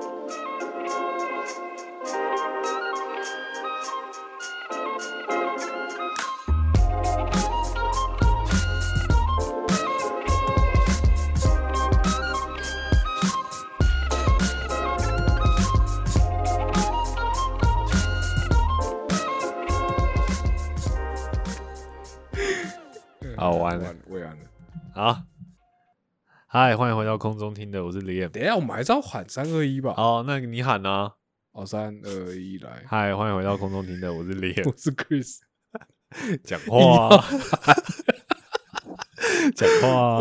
好嗨，欢迎回到空中听的，我是 Liam。等一下，我们还是要喊三二一吧。哦，那你喊啊！哦，三二一，来，嗨，欢迎回到空中听的，我是 Liam 我。是 Chris。讲话啊，讲话啊，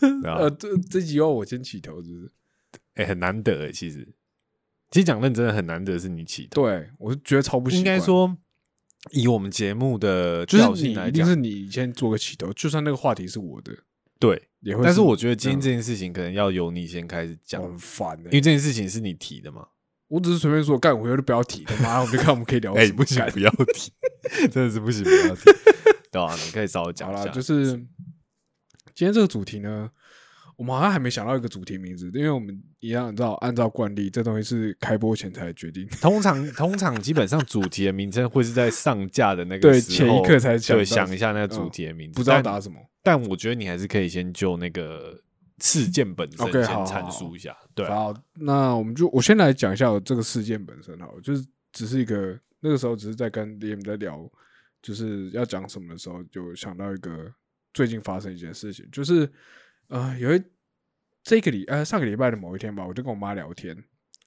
对啊呃，，这这集要我先起头，是不是？哎，很难得哎，其实，其实讲认真的很难得是你起头，对，我是觉得超不习应惯。该说，以我们节目的来讲你一定是，你先做个起头，就算那个话题是我的，对。也会。但是我觉得今天这这件事情可能要由你先开始讲，很烦欸因为这件事情是你提的嘛。我只是随便说，干，我以后就不要提，他妈，我们就看我们可以聊哎。不行，不要提，真的是不行，不要提。对啊，你可以稍微讲一下，就是今天这个主题呢，我们好像还没想到一个主题名字，因为我们一样，你知道，按照惯例，这东西是开播前才决定。通常通常基本上主题的名称会是在上架的那个对前一刻才想对想一下那个主题的名字，不知道但打什么。但我觉得你还是可以先就那个事件本身先阐述一下。对啊，好，那我们就我先来讲一下我这个事件本身好了，就是只是一个那个时候只是在跟 Liam 在聊，就是要讲什么的时候，就想到一个最近发生一件事情，就是呃有一这个礼呃上个礼拜的某一天吧，我就跟我妈聊天，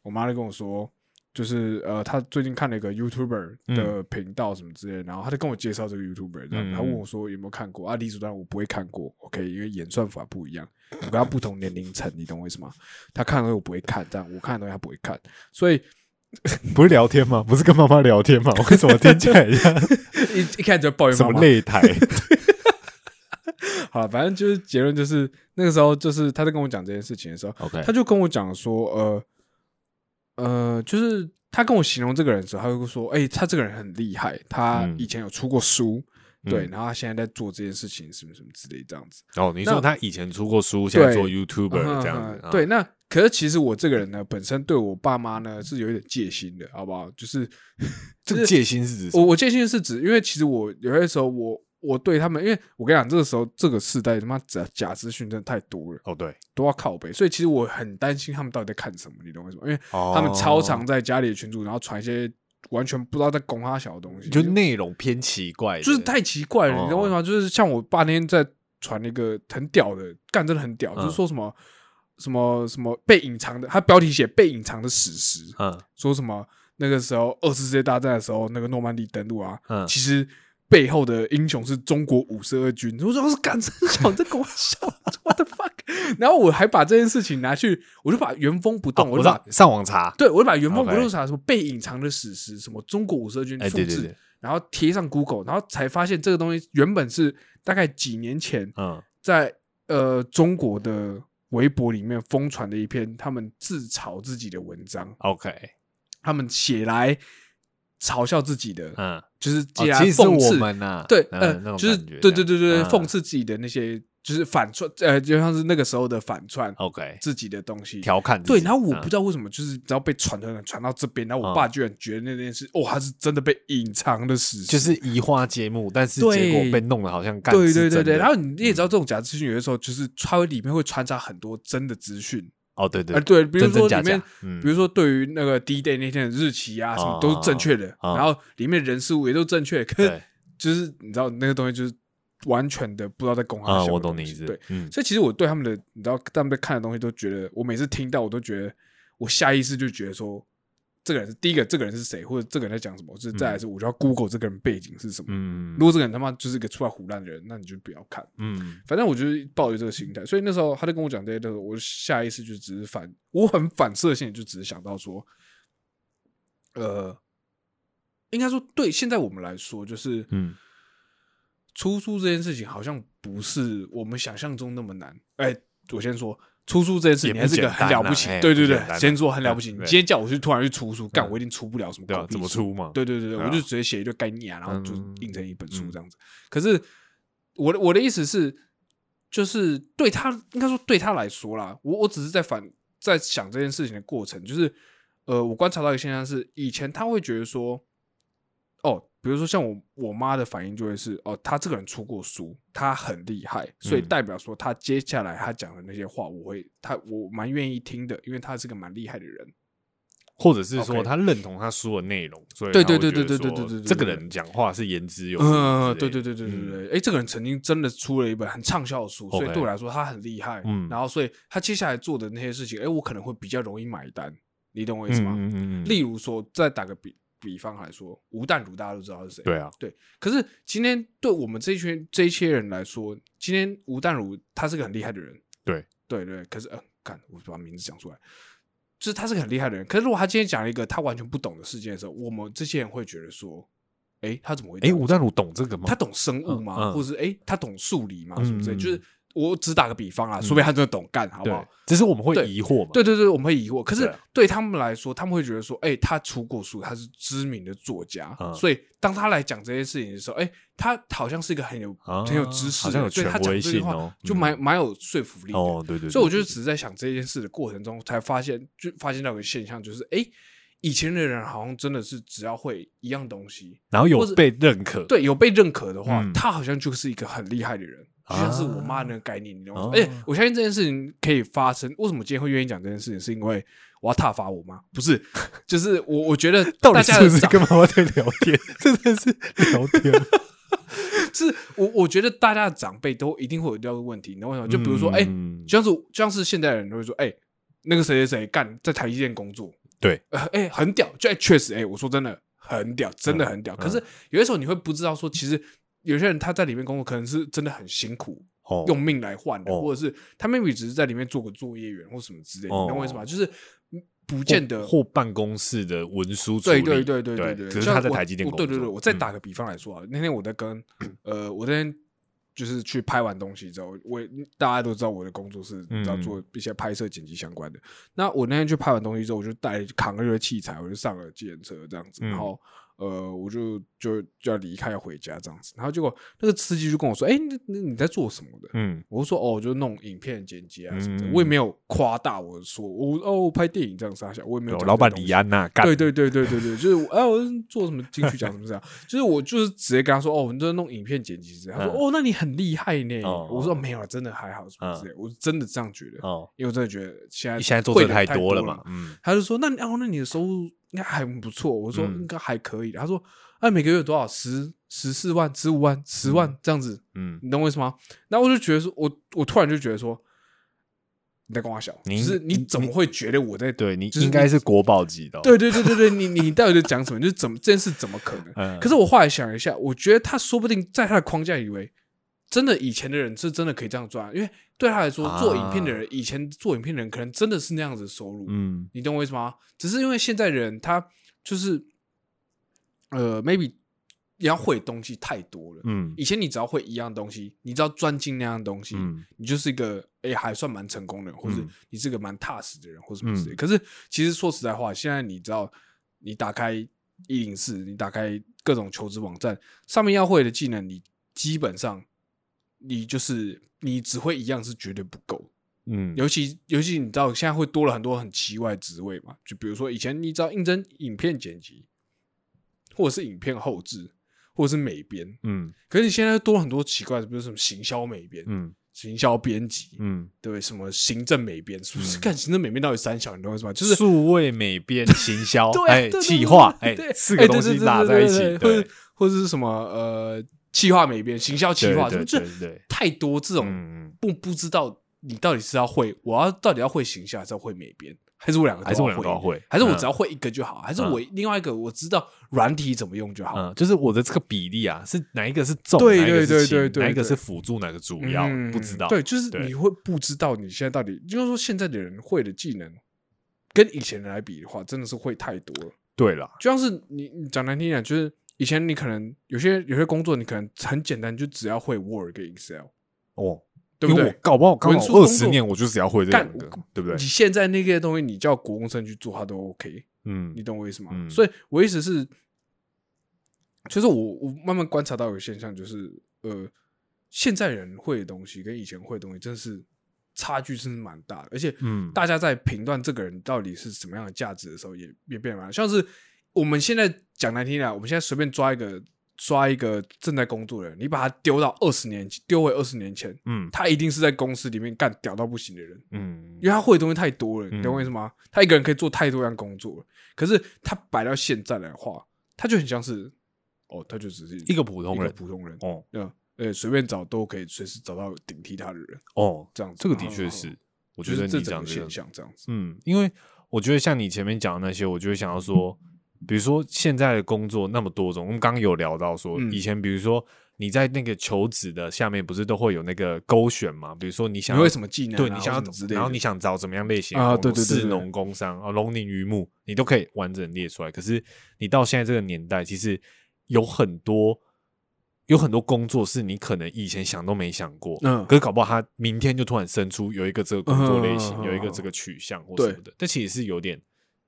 我妈就跟我说。就是呃，她最近看了一个 YouTuber 的频道什么之类的，然后她就跟我介绍这个 YouTuber，这样，嗯她问我说有没有看过啊？理所当然我不会看过，OK，因为演算法不一样，我跟她不同年龄层，你懂我意思吗？她看的东西我不会看，这样我看的东西她不会看，所以 不是聊天吗？不是跟妈妈聊天吗？我为什么听起来像一 一开始就抱怨什。么擂台？好了，反正就是结论就是那个时候就是他在跟我讲这件事情的时候，OK，他就跟我讲说，呃呃，就是他跟我形容这个人的时候，他会说，哎、他这个人很厉害，他嗯以前有出过书，对，嗯然后他现在在做这件事情，什么什么之类这样子。哦，你说他以前出过书，现在做 YouTuber 嗯这样子，啊嗯对，那可是其实我这个人呢，本身对我爸妈呢是有一点戒心的，好不好？就是 这个戒心是指什我么？我戒心是指，因为其实我有些时候我我对他们，因为我跟你讲，这个时候这个时代他妈假假资讯真的太多了，哦，对，都要靠背，所以其实我很担心他们到底在看什么，你懂我意思吗？因为他他们超常在家里的群组，然后传一些完全不知道在攻他小的东西，就内容偏奇怪，就是太奇怪了，哦你知道为什么吗？就是像我爸那天在传那个很屌的，干真的很屌，嗯就是说什么什么什么被隐藏的，他标题写被隐藏的史实，嗯说什么那个时候二次世界大战的时候，那个诺曼底登陆啊，嗯其实。背后的英雄是中国五十二军，我说是干真小，你在跟我笑，what the fuck？然后我还把这件事情拿去，我就把原封不动，哦我就把我知道上网查，对，我就把原封不动查什么被隐藏的史实，什么中国五十二军哎，复制，然后贴上 Google，然后才发现这个东西原本是大概几年前嗯。在呃中国的微博里面疯传的一篇他们自嘲自己的文章，，OK，他们写来嘲笑自己的，嗯，就是哦借来其实讽刺。我们呐，对，嗯就是对对对对讽刺自己的那些就是反串，呃，就像是那个时候的反串嗯，OK，自己的东西，调侃对，然后我嗯。不知道为什么，就是只要被传传传到这边，然后我嗯。爸居然觉得那件事，哦，他是真的被隐藏的事实，就是移花接木，但是结果被弄得好像干对对对对。然后你也知道，这种假资讯有的时候就是它会里面会穿插很多真的资讯，哦，对对呃，对，比如说里面，嗯。比如说对于那个 D Day 那天的日期啊，什么都是正确的，哦然后里面人事物也都正确，可是就是你知道那个东西就是完全的不知道在公啊，他我懂你意思，对，嗯，所以其实我对他们的，你知道，他们在看的东西都觉得，我每次听到我都觉得，我下意识就觉得说，这个人是第一个，这个人是谁，或者这个人在讲什么，就是再来是我就要 Google 这个人背景是什么。嗯如果这个人他妈就是一个出来胡乱的人，那你就不要看。嗯反正我就是抱着这个心态，所以那时候他在跟我讲这些的时候，我下意识就只是反，我很反射性就只是想到说，呃，应该说对现在我们来说，就是嗯出书这件事情好像不是我们想象中那么难。哎、我先说出书这件事也不情还是个很了不起，对对对先说很了不起。你今天叫我去突然去出书，干嗯。我一定出不了什么对怎么出嘛？对对对对，我就直接写一堆概念啊，然后就嗯印成一本书嗯这样子。可是我的我的意思是，就是对他应该说对他来说啦，我我只是在反在想这件事情的过程，就是呃，我观察到一个现象是，以前他会觉得说，哦，比如说像我我妈的反应就会是，哦，他这个人出过书，他很厉害，所以嗯代表说他接下来他讲的那些话，我会他我蛮愿意听的，因为他是个蛮厉害的人。或者是说他认同他说的内容，所以对对对对对对对对这个人讲话是言之有嗯，的。对对对对对对，哎、这个人曾经真的出了一本很畅销的书，所以对我来说他很厉害。嗯然后所以他接下来做的那些事情，哎、我可能会比较容易买单，你懂我意思吗？嗯嗯，例如说，再打个比比方来说，吴淡如大家都知道是谁，对啊，对。可是今天对我们这一群这一些人来说，今天吴淡如他是个很厉害的人，对对对。可是呃，看我把名字讲出来，就是他是个很厉害的人。可是如果他今天讲了一个他完全不懂的事件的时候，我们这些人会觉得说，哎，他怎么会这哎？吴淡如懂这个吗？他懂生物吗？嗯嗯或者是哎，他懂数理吗？什么之类？嗯就是我只打个比方啊，说不定他真的懂干，好不好？，只是我们会疑惑嘛。对对对，我们会疑惑。可是对他们来说，他们会觉得说，哎、他出过书，他是知名的作家，嗯所以当他来讲这些事情的时候，哎、他好像是一个很有、啊很有知识的人，好像有所以他权威讲这句话就嗯蛮蛮、有说服力的。哦，对对，所以我就对只是在想这件事的过程中，才发现就发现到一个现象，就是哎、以前的人好像真的是只要会一样东西，然后有被认可，对，有被认可的话，嗯他好像就是一个很厉害的人，就像是我妈那个概念，你懂吗？哦而且我相信这件事情可以发生。为什么今天会愿意讲这件事情？是因为我要挞伐我妈？不是，就是我我觉得 到底是不是大家的长跟妈妈在聊天？真的是聊天。是我我觉得大家的长辈都一定会有这个问题，你懂我意思吗？就比如说，哎、嗯就像是就像是现代人都会说，哎、那个谁谁谁干在台积电工作，对，呃，哎、很屌，就哎，确、实，哎、我说真的很屌，真的很屌。嗯可是有些时候你会不知道说，其实有些人他在里面工作，可能是真的很辛苦，哦，用命来换的，哦。或者是他 maybe 只是在里面做个作业员或什么之类你懂我意思吗？就是嗯不见得或办公室的文书处理，对对对对对对，可是他在台积电工作，对对对，我再嗯。打个比方来说啊，那天我在跟 呃，我那天就是去拍完东西之后，我大家都知道我的工作是嗯。要做一些拍摄剪辑相关的。那我那天去拍完东西之后，我就带扛了一堆器材，我就上了计程车这样子，嗯。然后。呃，我就就就要离开，要回家这样子。然后结果那个司机就跟我说：“哎、那那你在做什么的？”嗯我就说：“哦，我就弄影片剪辑啊什么的。嗯我也没有夸大我说我哦我拍电影这样傻笑，我也没有老板李安呐，干对对对对对对，就是我哎，我做什么进去讲什么这样，就是我就是直接跟他说，哦，你在弄影片剪辑这样。他说，嗯哦，那你很厉害呢。哦我说没有啊，真的还好什么之类。我是真的这样觉得，哦，因为我真的觉得现在现在做的太多了了嘛，。嗯，他就说，那哦，那你的收入应该还不错。我说嗯应该还可以。他说，哎，每个月有多少？十十四万、十五万、十万这样子，嗯，你懂我意思吗？然后我就觉得说，我我突然就觉得说。你在跟我笑，你就是你你怎么会觉得我在对你就是应该是国宝级的哦，对对对对对，你你到底在讲什么？就是怎么这件事怎么可能？嗯，可是我后来想一下，我觉得他说不定在他的框架以为，真的以前的人是真的可以这样赚，因为对他来说，啊做影片的人，以前做影片的人可能真的是那样子的收入，嗯你懂我意思吗？只是因为现在人他就是，呃，maybe 你要会东西太多了。嗯以前你只要会一样东西，你只要专精那样东西，嗯你就是一个哎、还算蛮成功的人，或者嗯你是个蛮踏实的人，或什么之类。嗯可是其实说实在话，现在你知道，你打开一零四，你打开各种求职网站，上面要会的技能，你基本上你就是你只会一样是绝对不够。嗯，尤其尤其你知道，现在会多了很多很奇怪的职位嘛，就比如说以前你知道应征影片剪辑，或者是影片后置，或者是美编，嗯可是你现在多了很多奇怪的，比如什么行销美编、嗯行销编辑，嗯，对不对？什么行政美编，是不是？看行政美编到底三小，你懂我意思吗？就是数位美编行销，对哎，企划，哎，四个东西打在一起，或者对，或者是什么呃，企划美编、行销企划，对就就对对对，太多这种嗯，不不知道你到底是要会，我要到底要会行销，还是要会美编，还是我两个还是我要两个都要会。还是我嗯。只要会一个就好，还是我另外一个我知道软体怎么用就好？嗯，就是我的这个比例啊，是哪一个是重，对对对轻对对对哪一个是辅助，哪个主要，嗯不知道，对，就是你会不知道你现在到底，就是说现在的人会的技能，跟以前人来比的话，真的是会太多了。对了，就像是你你讲难听点，就是以前你可能有些有些工作，你可能很简单，就只要会 Word 跟 Excel，哦，对不对因为我？搞不好刚好二十年，我就只要会这两个，对不对你？现在那些东西，你叫国公生去做，他都 OK，嗯你懂我意思吗？嗯所以我意思是，就是我我慢慢观察到一个现象，就是呃，现在人会的东西跟以前会的东西真的是差距真是蛮大的，而且嗯大家在评断这个人到底是什么样的价值的时候也，也变得蛮像是我们现在讲难听点，我们现在随便抓一个抓一个正在工作的人，你把他丢到二十年丢回二十年前，嗯。他一定是在公司里面干屌到不行的人，嗯。因为他会的东西太多了，嗯你懂我意思吗？他一个人可以做太多样工作了，可是他摆到现在来的话，他就很像是哦，他就只是一个普通人。普通人，哦。嗯，呃，随便找都可以随时找到顶替他的人，哦，这样子，这个的确嗯是，我就觉得你讲这个现象这样子，嗯，因为我觉得像你前面讲的那些，我就会想要说，比如说现在的工作那么多种，我们刚刚有聊到说，嗯以前比如说你在那个求职的下面不是都会有那个勾选吗？比如说你想要什么技能啊对你想要或什么然后你想找怎么样类型的啊对对对对士农工商啊，农林渔牧，你都可以完整列出来。可是你到现在这个年代，其实有很多。有很多工作是你可能以前想都没想过，嗯可是搞不好他明天就突然生出有一个这个工作类型，有一个这个取向或什么的，这其实是有点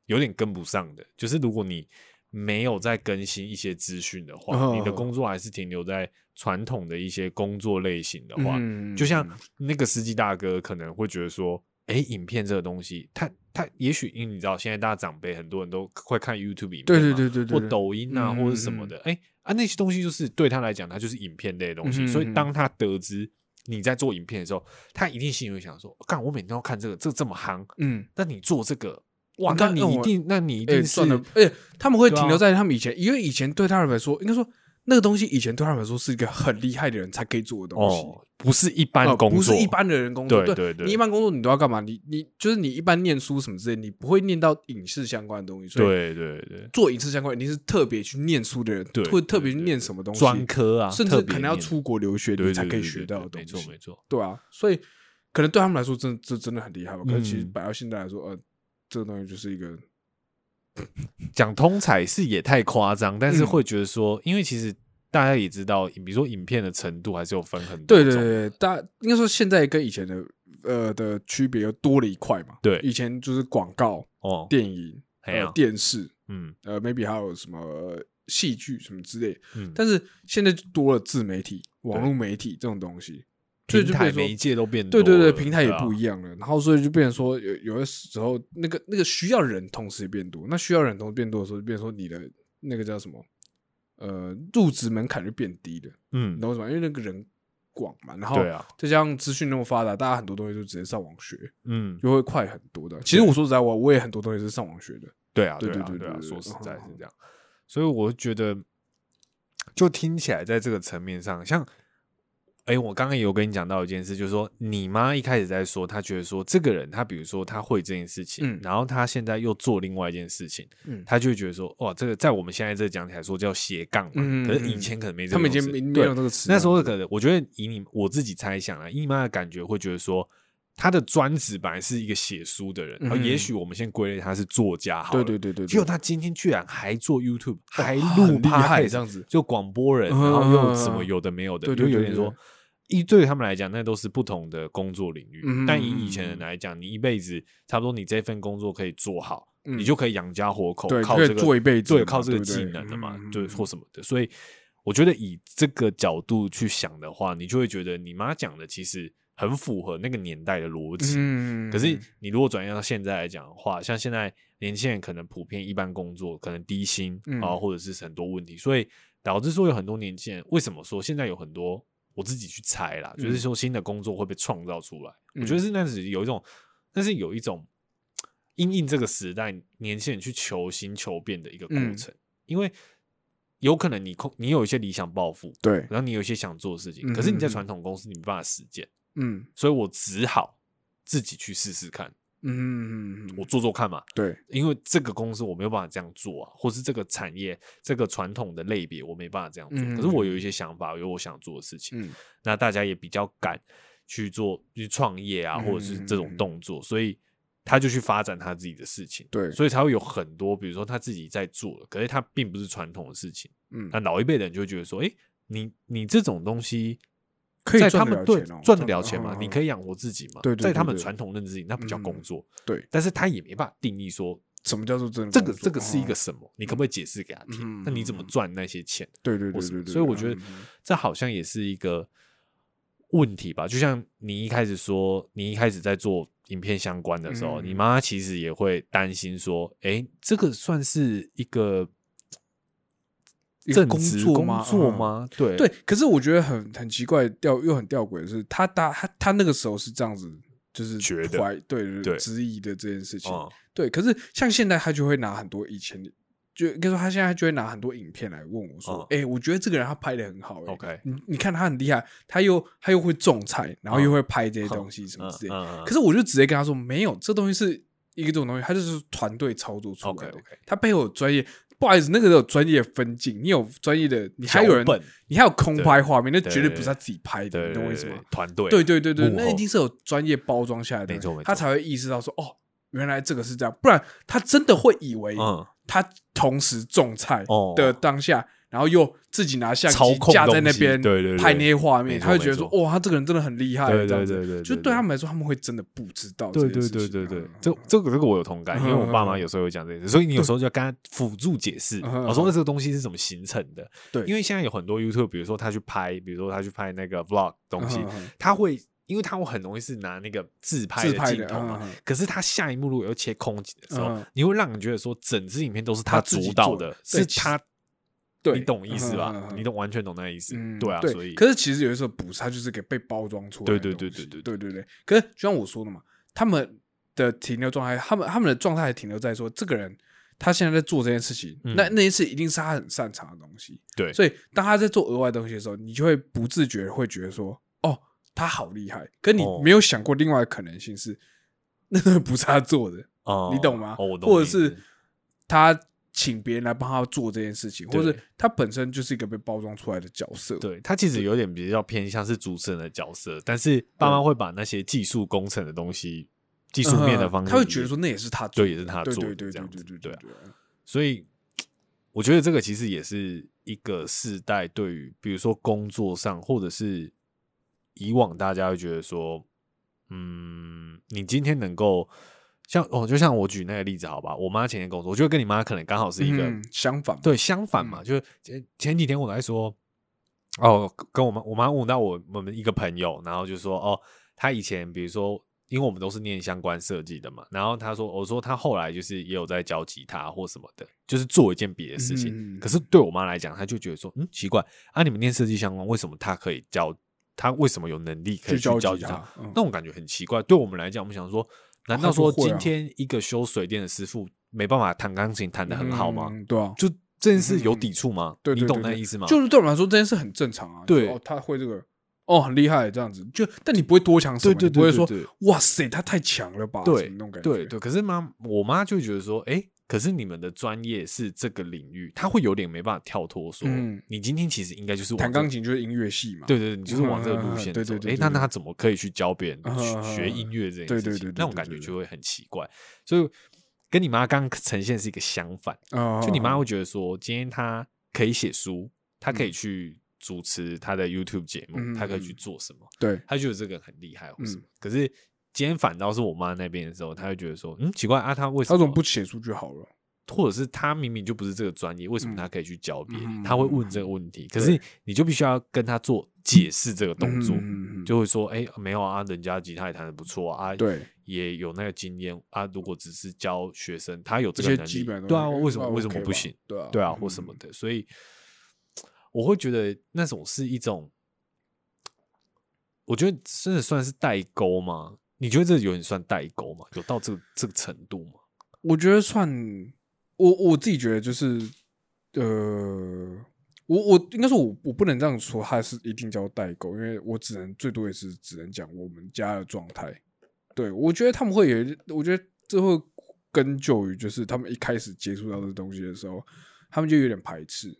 有点跟不上的。就是如果你没有在更新一些资讯的话，嗯你的工作还是停留在传统的一些工作类型的话，嗯就像那个司机大哥可能会觉得说，哎、影片这个东西，他他也许因为你知道，现在大家长辈很多人都会看 YouTube 影片对对对对或抖音啊，嗯或者什么的，哎、啊那些东西就是对他来讲，他就是影片类的东西，嗯所以当他得知你在做影片的时候，他一定心里会想说，干，我每天都看这个，这这么夯，嗯，那你做这个，哇，你那你一定，那你一哎、定是算了，而且他们会停留在他们以前，因为以前对他们来说，应该说那个东西以前对他们来说是一个很厉害的人才可以做的东西。哦，不是一般呃工作，不是一般的人工作，对对对你一般工作你都要干嘛？你你就是你一般念书什么之类，你不会念到影视相关的东西，所以对对对，做影视相关，你是特别去念书的人，对会特别去念什么东西，专科啊，甚至可能要出国留学对你才可以学到的东西。对没错没错，对啊，所以可能对他们来说真，这真的很厉害吧。可是其实嗯摆到现在来说，呃，这个东西就是一个 讲通才是也太夸张，但是嗯会觉得说，因为其实大家也知道，比如说影片的程度还是有分很多种，对对对，对，大应该说现在跟以前的呃的区别又多了一块嘛。对以前就是广告、哦，电影、还有呃电视，嗯呃，maybe 还有什么呃戏剧什么之类。嗯，但是现在就多了自媒体、网络媒体这种东西，平就变成说台媒介都变多，对对对，平台也不，一样了，然后所以就变成说有有的时候那个那个需要人同时也变多，那需要人同时变多的时候，就变成说你的那个叫什么呃入职门槛就变低了，嗯你，懂我什么？因为那个人广嘛，然后对啊，再加上资讯那么发达，大家很多东西就直接上网学，嗯，就会快很多的。其实我说实在话，我也很多东西是上网学的。对啊，对对啊，对啊，对对对对说实在是嗯这样，所以我觉得，就听起来在这个层面上，像，哎，我刚刚也有跟你讲到一件事，就是说，你妈一开始在说，她觉得说这个人，她比如说她会这件事情，嗯然后她现在又做另外一件事情，嗯，他就会觉得说，哇，这个在我们现在这讲起来说叫斜杠嘛，嗯可是以嗯前可能没这他们已种事经没没对有这个词啊，那时候可能，我觉得以你我自己猜想啊，以你妈的感觉会觉得说，他的专职本来是一个写书的人，然后嗯也许我们先归类他是作家好了，对对对对，对结果他今天居然还做 YouTube，还哇录很厉这样子就广播人，嗯然后又嗯什么嗯有的没有的，对对对对就有点说，一对于他们来讲，那都是不同的工作领域。嗯但以以前嗯人来讲，你一辈子差不多你这份工作可以做好，嗯你就可以养家活口，对可以靠这个做一辈子靠这个技能的嘛，对，或什么的。所以我觉得以这个角度去想的话，你就会觉得你妈讲的其实很符合那个年代的逻辑。嗯，可是你如果转移到现在来讲的话，像现在年轻人可能普遍一般工作可能低薪嗯啊，或者是很多问题，所以导致说有很多年轻人为什么说现在有很多我自己去猜啦，就是说新的工作会被创造出来，嗯我觉得是那是有一种，那是有一种因应这个时代年轻人去求新求变的一个过嗯。程，因为有可能你空你有一些理想抱负，对，然后你有一些想做的事情，嗯可是你在传统公司你没办法实践，嗯。所以我只好自己去试试看。嗯我做做看嘛，对，因为这个公司我没有办法这样做啊，或是这个产业这个传统的类别我没办法这样做。嗯可是我有一些想法，有我想做的事情，嗯那大家也比较敢去做去创业啊，嗯或者是这种动作，所以他就去发展他自己的事情。对所以才会有很多，比如说他自己在做的，可是他并不是传统的事情。嗯，那老一辈的人就会觉得说，诶，你你这种东西。可以赚在他们对得了钱哦赚得了钱嘛？嗯你可以养活自己嘛？对对在他们传统认知里，那不叫工嗯作。对，但是他也没办法定义说什么叫做真的这？个这个是一个哦什么？你可不可以解释给他听？嗯那你怎么赚那些钱？对对对对对，所以我觉得这好像也是一个问题吧。就像你一开始说，你一开始在做影片相关的时候，嗯你妈妈其实也会担心说，哎，这个算是一个工作吗嗯作吗？对对，可是我觉得很很奇怪，吊又很吊诡的是，他大他他那个时候是这样子，就是觉得怀对对对质疑的这件事情。嗯对，可是像现在他就会拿很多以前的，就跟你说他现在就会拿很多影片来问我说：“哎、我觉得这个人他拍的很好、OK 你你看他很厉害，他又他又会种菜，然后又会拍这些东西什么之类的。嗯嗯可是我就直接跟他说：“没有，这东西是一个这种东西，他就是团队操作出来的它背后有专业。不好意思，那个有专业分镜，你有专业的，你还有人，你还有空拍画面，那绝对不是他自己拍的，你懂我意思吗？？团队，对对对对，那一定是有专业包装下来的，他才会意识到说，哦，原来这个是这样，不然他真的会以为嗯，他同时种菜哦的当下，然后又自己拿相机架在那边拍那些画面，他会觉得说，没哇，他这个人真的很厉害，对对对就对他们来说，他们会真的不知道这对对对对对嗯，这这个这个我有同感，因为我爸妈有时候会讲这些，所以你有时候就要跟他辅助解释，我说这个东西是怎么形成的。对。因为现在有很多 YouTube，比如说他去拍，比如说他去拍那个 Vlog 东西他会。因为他会很容易是拿那个自拍的镜头嘛，嗯可是他下一幕如果要切空景的时候，嗯你会让人觉得说整支影片都是他主导的是他，对你懂意思吧？嗯嗯嗯你懂完全懂那个意思，嗯，对啊，所以可是其实有的时候不是，它就是给被包装出来的对对。对对对对对对可是就像我说的嘛，他们的停留状态，他们他们的状态还停留在说，这个人他现在在做这件事情，嗯那那一次一定是他很擅长的东西。对所以当他在做额外东西的时候，你就会不自觉会觉得说，哦，他好厉害。可你哦没有想过另外的可能性是，那个不是他做的，哦你懂吗？哦，我懂或者是他请别人来帮他做这件事情，或是他本身就是一个被包装出来的角色。对他其实有点比较偏向是主持人的角色，但是爸妈会把那些技术工程的东西、技术面的方面，嗯他会觉得说那也是他做的，对也是他做的对对对这样子对啊对对对对。所以我觉得这个其实也是一个世代对于，比如说工作上，或者是以往大家会觉得说，嗯，你今天能够像哦，就像我举那个例子好吧，我妈前天跟我说，我觉得跟你妈可能刚好是一个、嗯相反，对，相反嘛，就是前前几天我来说，哦，跟我妈我妈问到我我们一个朋友，然后就说哦，他以前比如说，因为我们都是念相关设计的嘛，然后他说，我说他后来就是也有在教吉他或什么的，就是做一件别的事情。嗯可是对我妈来讲，她就觉得说，嗯，奇怪啊，你们念设计相关，为什么他可以教？他为什么有能力可以去教吉他那种感觉很奇怪。对我们来讲，我们想说，难道说今天一个修水电的师傅没办法弹钢琴弹得很好吗？嗯对啊，就这件事有抵触吗？对对你懂那意思吗？就是对我们来说这件事很正常啊。对哦，他会这个，哦，很厉害这样子，就但你不会多强什么，对对你不会说哇塞，他太强了吧，对那种感觉，对对。可是妈，我妈就觉得说，哎、可是你们的专业是这个领域，他会有点没办法跳脱，说、嗯你今天其实应该就是往弹钢琴就是音乐系嘛，对对，对你就是往这个路线走。哎、对对对对对那那他怎么可以去教别人学学音乐这件事情？对对对对那种感觉就会很奇怪。所以跟你妈刚刚呈现是一个相反，哦，就你妈会觉得说，今天她可以写书，她可以嗯去主持她的 YouTube 节目，嗯她可以嗯去做什么？对，她觉得这个很厉害或什么。嗯可是今天反倒是我妈那边的时候，她会觉得说，嗯，奇怪啊，她为什么她怎么不写出去好了？或者是她明明就不是这个专业，为什么嗯她可以去教别人？嗯她会问这个问题，可是你就必须要跟她做解释这个动作，就会说，哎、没有啊，人家吉他也弹的不错啊，啊对，也有那个经验啊。如果只是教学生，他有这个能力对啊，为什么那为什么不行？对啊，对啊，嗯或什么的，所以我会觉得那种是一种，我觉得真的算是代沟吗？你觉得这有点算代沟吗？有到这个这个程度吗？我觉得算我我自己觉得就是呃，我我应该说我我不能这样说，它是一定叫代沟，因为我只能最多也是只能讲我们家的状态。对我觉得他们会有，我觉得这会根究于就是他们一开始接触到这东西的时候，他们就有点排斥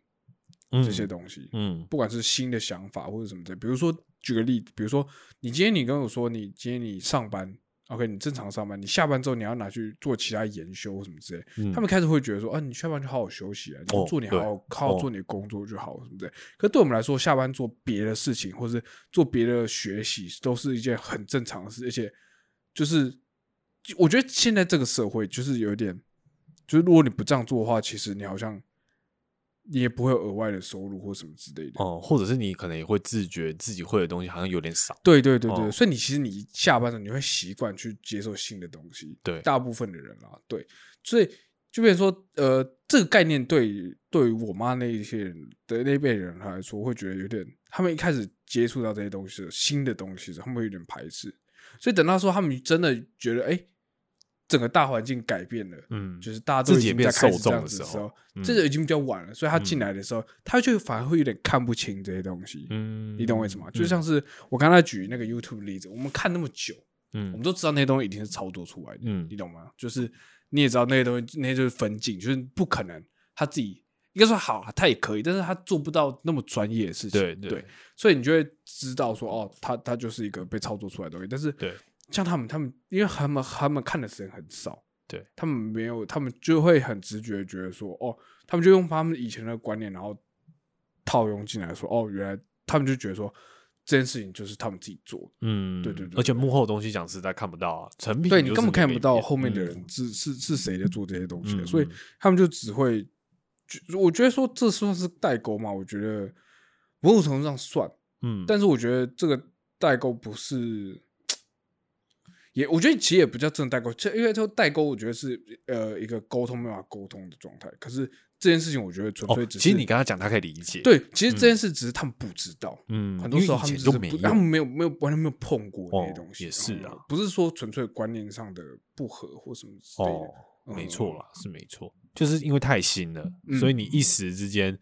这些东西。嗯不管是新的想法或者什么的，比如说举个例子，比如说你今天你跟我说你今天你上班，OK，你正常上班，你下班之后你要拿去做其他研修什么之类，嗯他们开始会觉得说啊，你下班就好好休息啊，你做你好好对好好做你的工作就好什么之类。可对我们来说，下班做别的事情或是做别的学习都是一件很正常的事，而且就是我觉得现在这个社会就是有一点，就是如果你不这样做的话，其实你好像你也不会有额外的收入或什么之类的。哦，或者是你可能也会自觉自己会的东西好像有点少。对对对对，哦所以你其实你下班了，你会习惯去接受新的东西。对大部分的人啦，对，所以就变成说，呃，这个概念对于对于我妈那一些人的那一辈人来说，会觉得有点，他们一开始接触到这些东西新的东西他们会有点排斥。所以等到说他们真的觉得，哎、整个大环境改变了，嗯，就是大家都已自己在开始这样子的时候这个已经比较晚了，所以他进来的时候，他就反而会有点看不清这些东西。嗯，你懂我意思吗？就嗯像是我刚才举那个 YouTube 的例子，我们看那么久，我们嗯都知道那些东西一定是操作出来的，嗯你懂吗？就是你也知道那些东西，那些就是分镜，就是不可能他自己应该说好，他也可以，但是他做不到那么专业的事情，对对，所以你就会知道说，哦，他他就是一个被操作出来的东西，但是对像他们，他们因为他们他们看的时间很少，对他们没有，他们就会很直觉觉得说，哦，他们就用他们以前的观念，然后套用进来说，哦，原来他们就觉得说这件事情就是他们自己做的。嗯，对对对而且幕后的东西讲实在看不到啊，成品对你根本看不到后面的嗯人是、是是谁在做这些东西的，嗯所以嗯他们就只会，我觉得说这算是代沟嘛？我觉得某种程度上算，嗯，但是我觉得这个代沟不是，也我觉得其实也不叫真的代沟，这因为这个代沟，我觉得是呃一个沟通没办法沟通的状态。可是这件事情，我觉得纯哦粹，只是、其实你跟他讲，他可以理解，，对，其实这件事只是他们不知道。嗯，很多时候他们就没有他们没有没有完全没有碰过那些哦东西，也是啊嗯不是说纯粹观念上的不合或什么之类的。哦，没嗯错啦，是没错，就是因为太新了，嗯所以你一时之间，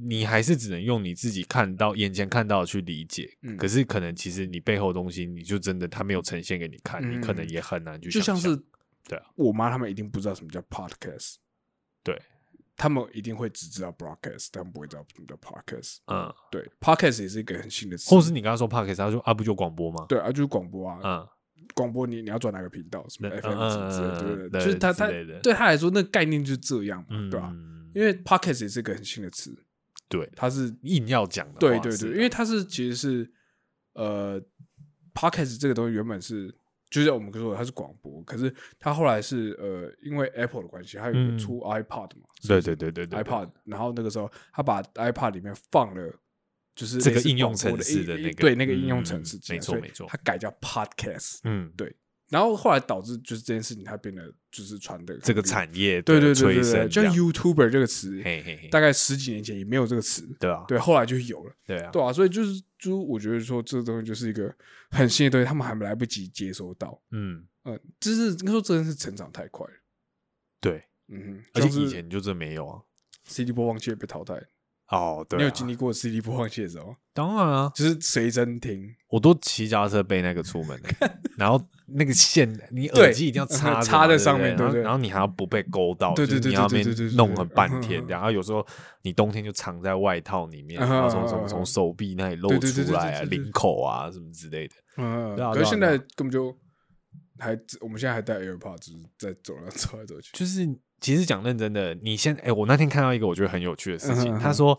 你还是只能用你自己看到眼前看到的去理解。嗯。可是可能其实你背后的东西，你就真的他没有呈现给你看，你可能嗯。也很难去就像是对啊，我妈他们一定不知道什么叫 podcast，对，他们一定会只知道 broadcast，他们不会知道什么叫 podcast。嗯，对，podcast 也是一个很新的词，或是你刚刚说 podcast，他说啊不就广播吗？对啊，就是广播啊，嗯，广播你你要转哪个频道，什么对 FM 嗯什么之类的，嗯对对对对，就是他他对他来说，那个概念就是这样嘛，嗯，对吧？因为 podcast 也是一个很新的词，对，他是硬要讲的对对对，因为他是其实是呃，podcast 这个东西原本是。就是我们说的它是广播，可是它后来是呃，因为 Apple 的关系，它有嗯个出 iPod 嘛，是对对对对对 iPod，然后那个时候他把 iPod 里面放了就是这个应用程式的那个对那个应用嗯程式进来，所以没错没错。它改叫 Podcast，嗯，对，然后后来导致就是这件事情它变得就是传的这个产业对对对就生这样，YouTuber 这个词，嘿嘿嘿，大概十几年前也没有这个词，对啊，对，后来就有了，对啊，对啊，所以就是就我觉得说这个东西就是一个很新的东西，他们还来不及接收到，嗯，嗯，就是应该说真的是成长太快了，对，嗯哼，而且以前就真没有啊。CD 播放器也被淘汰，哦，对、啊，你有经历过 CD 播放器的时候？当然啊，就是随身听，我都骑脚踏车背那个出门的，然后那个线，你耳机一定要插插在上面对不对对然后你还要不被勾到，对对对你要边对对弄了半嗯天嗯，然后有时候你冬天就藏在外套里面，嗯然后从从从手臂那里露出来啊，领口啊什么之类的。嗯，可是现在根本就还，我们现在还戴 AirPods，就是在走廊走来走去。就是其实讲认真的，你现哎、我那天看到一个我觉得很有趣的事情，他说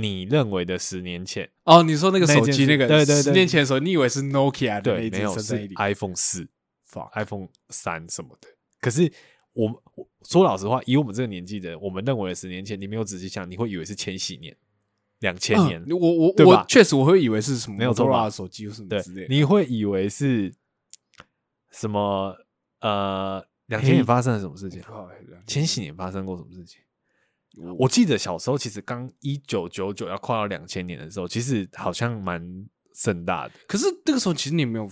你认为的十年前，哦，你说那个手机那个，对对对十年前的时候，你以为是 Nokia 的那对，没有是 iPhone 四。，fuck，iPhone 三什么的。可是我我说老实话，以我们这个年纪的，我们认为的十年前，你没有仔细想，你会以为是千禧年、两千年，嗯我我对我确实我会以为是什么没有错吧 Motorola 的手机或什么对之类，的。你会以为是什么？呃，两千年发生了什么事情？千禧年发生过什么事情？我我记得小时候其实刚一九九九要跨到两千年的时候，其实好像蛮盛大的，可是那个时候其实你没有，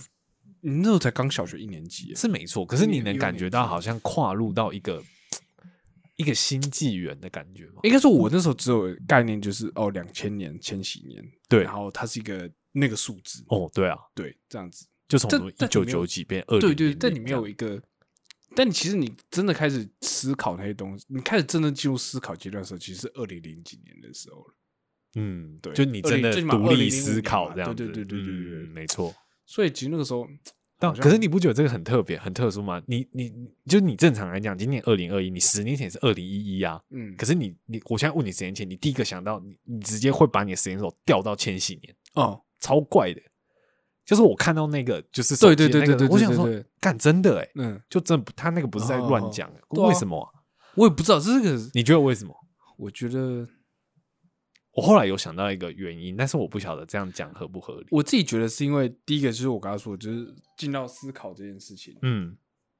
你那时候才刚小学一年级，是没错。可是你能感觉到好像跨入到一个一个新纪元的感觉吗？应该说我那时候只有概念就是哦，两千年、千禧年，对。然后它是一个那个数字，哦，对啊，对，这样子。就从但一九九几变二对对，但你没有一个，但其实你真的开始思考那些东西，你开始真的进入思考阶段的时候，其实是二零零几年的时候了。嗯，对就你真的20最起码独立思考这样子，对对对对对对对嗯没错。所以其实那个时候，但可是你不觉得这个很特别、很特殊吗？你你你就你正常来讲，今年二零二一，你十年前是二零一一啊。嗯，可是你你，我现在问你十年前，你第一个想到你你直接会把你的时间轴调到千禧年，哦，超怪的。就是我看到那个就是手对对对对对我想说干真的哎，嗯，就真不他那个不是在乱讲，为什么啊？我也不知道这个，你觉得为什么？我觉得我后来有想到一个原因，但是我不晓得这样讲合不合理。我自己觉得是因为第一个就是我刚刚说，就是进到思考这件事情，嗯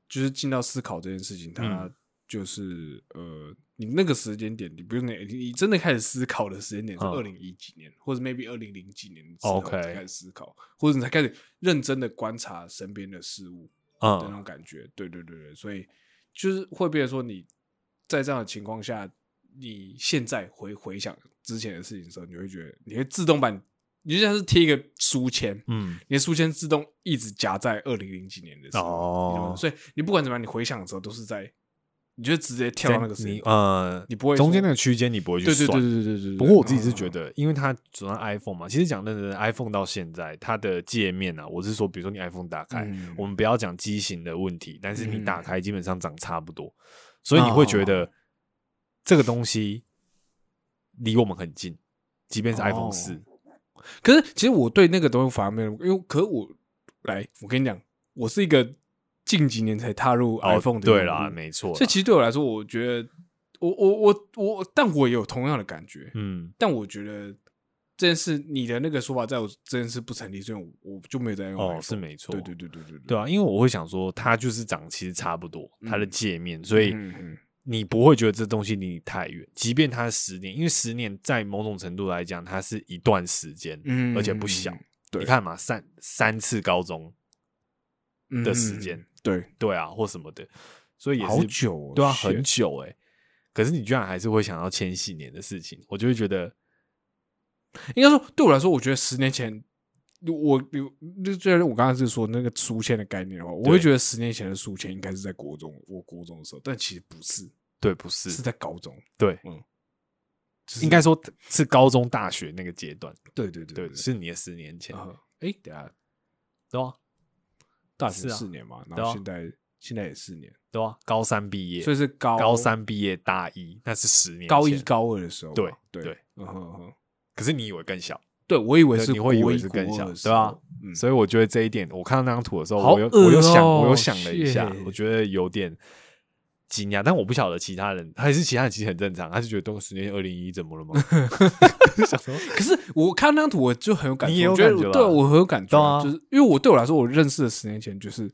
就是进到思考这件事情，它嗯就是、呃，你那个时间点，你不用你你真的开始思考的时间点是嗯。二零一几年，或者 maybe 二零零几年之后 OK 才开始思考，或者你才开始认真的观察身边的事物的那嗯种感觉。对对对对，所以就是会变成说你在这样的情况下，你现在回回想之前的事情的时候，你会觉得你会自动把你你就像是贴一个书签，嗯。你的书签自动一直夹在二零零几年的时候，哦。所以你不管怎么样，你回想的时候都是在，你就直接跳到那个你呃，你不会中间那个区间你不会去对对算。对对对对对。不过我自己是嗯觉，得，因为它主要 iPhone 嘛，其实讲认真的，iPhone 到现在它的界面啊，我是说，比如说你 iPhone 打开，嗯我们不要讲机型的问题，但是你嗯打开基本上长差不多，所以你会觉哦得这个东西离我们很近，即便是 iPhone 哦四、可是其实我对那个东西反而没有，因为可是我来，我跟你讲，我是一个近几年才踏入 iPhone 的、对啦，，没错啦，所以其实对我来说，我觉得我我我我，但我也有同样的感觉，嗯，但我觉得这件事你的那个说法，在我这件事不成立，所以我我就没有在用。哦，是没错，对对对对对。对啊，因为我会想说，它就是长其实差不多，它的嗯界面，所以嗯嗯你不会觉得这东西离你太远，即便它十年，因为十年在某种程度来讲，它是一段时间，嗯而且不小。对你看嘛，三三次高中，嗯的时间对，对啊，或什么的，所以也好是久哦对啊，很久哎、可是你居然还是会想到千禧年的事情，我就会觉得，应该说对我来说，我觉得十年前。我有就就是我刚刚是说那个书签的概念的话，我会觉得十年前的书签应该是在国中，我国中的时候，但其实不是，对，不是，是在高中。对，嗯，就是应该说是高中、大学那个阶段，对对对对，是你的十年前，啊，哎，等一下对啊，大学四年嘛，然后现在现在也四年，对啊，高三毕业，所以是高高三毕业大一，那是十年高一高二的时候嘛，对对对，嗯哼嗯哼，可是你以为更小，对我以为是你会以为是更小对啊嗯，所以我觉得这一点，我看到那张图的时候，好我又我又想，我又想了一下我觉得有点惊讶，但我不晓得其他人，还是其他人其实很正常，他是觉得东十年二零一怎么了吗？想说可是我看那张图，我就很有感触，你也有我觉得对我很有感觉啊就是因为我对我来说，我认识的十年前就是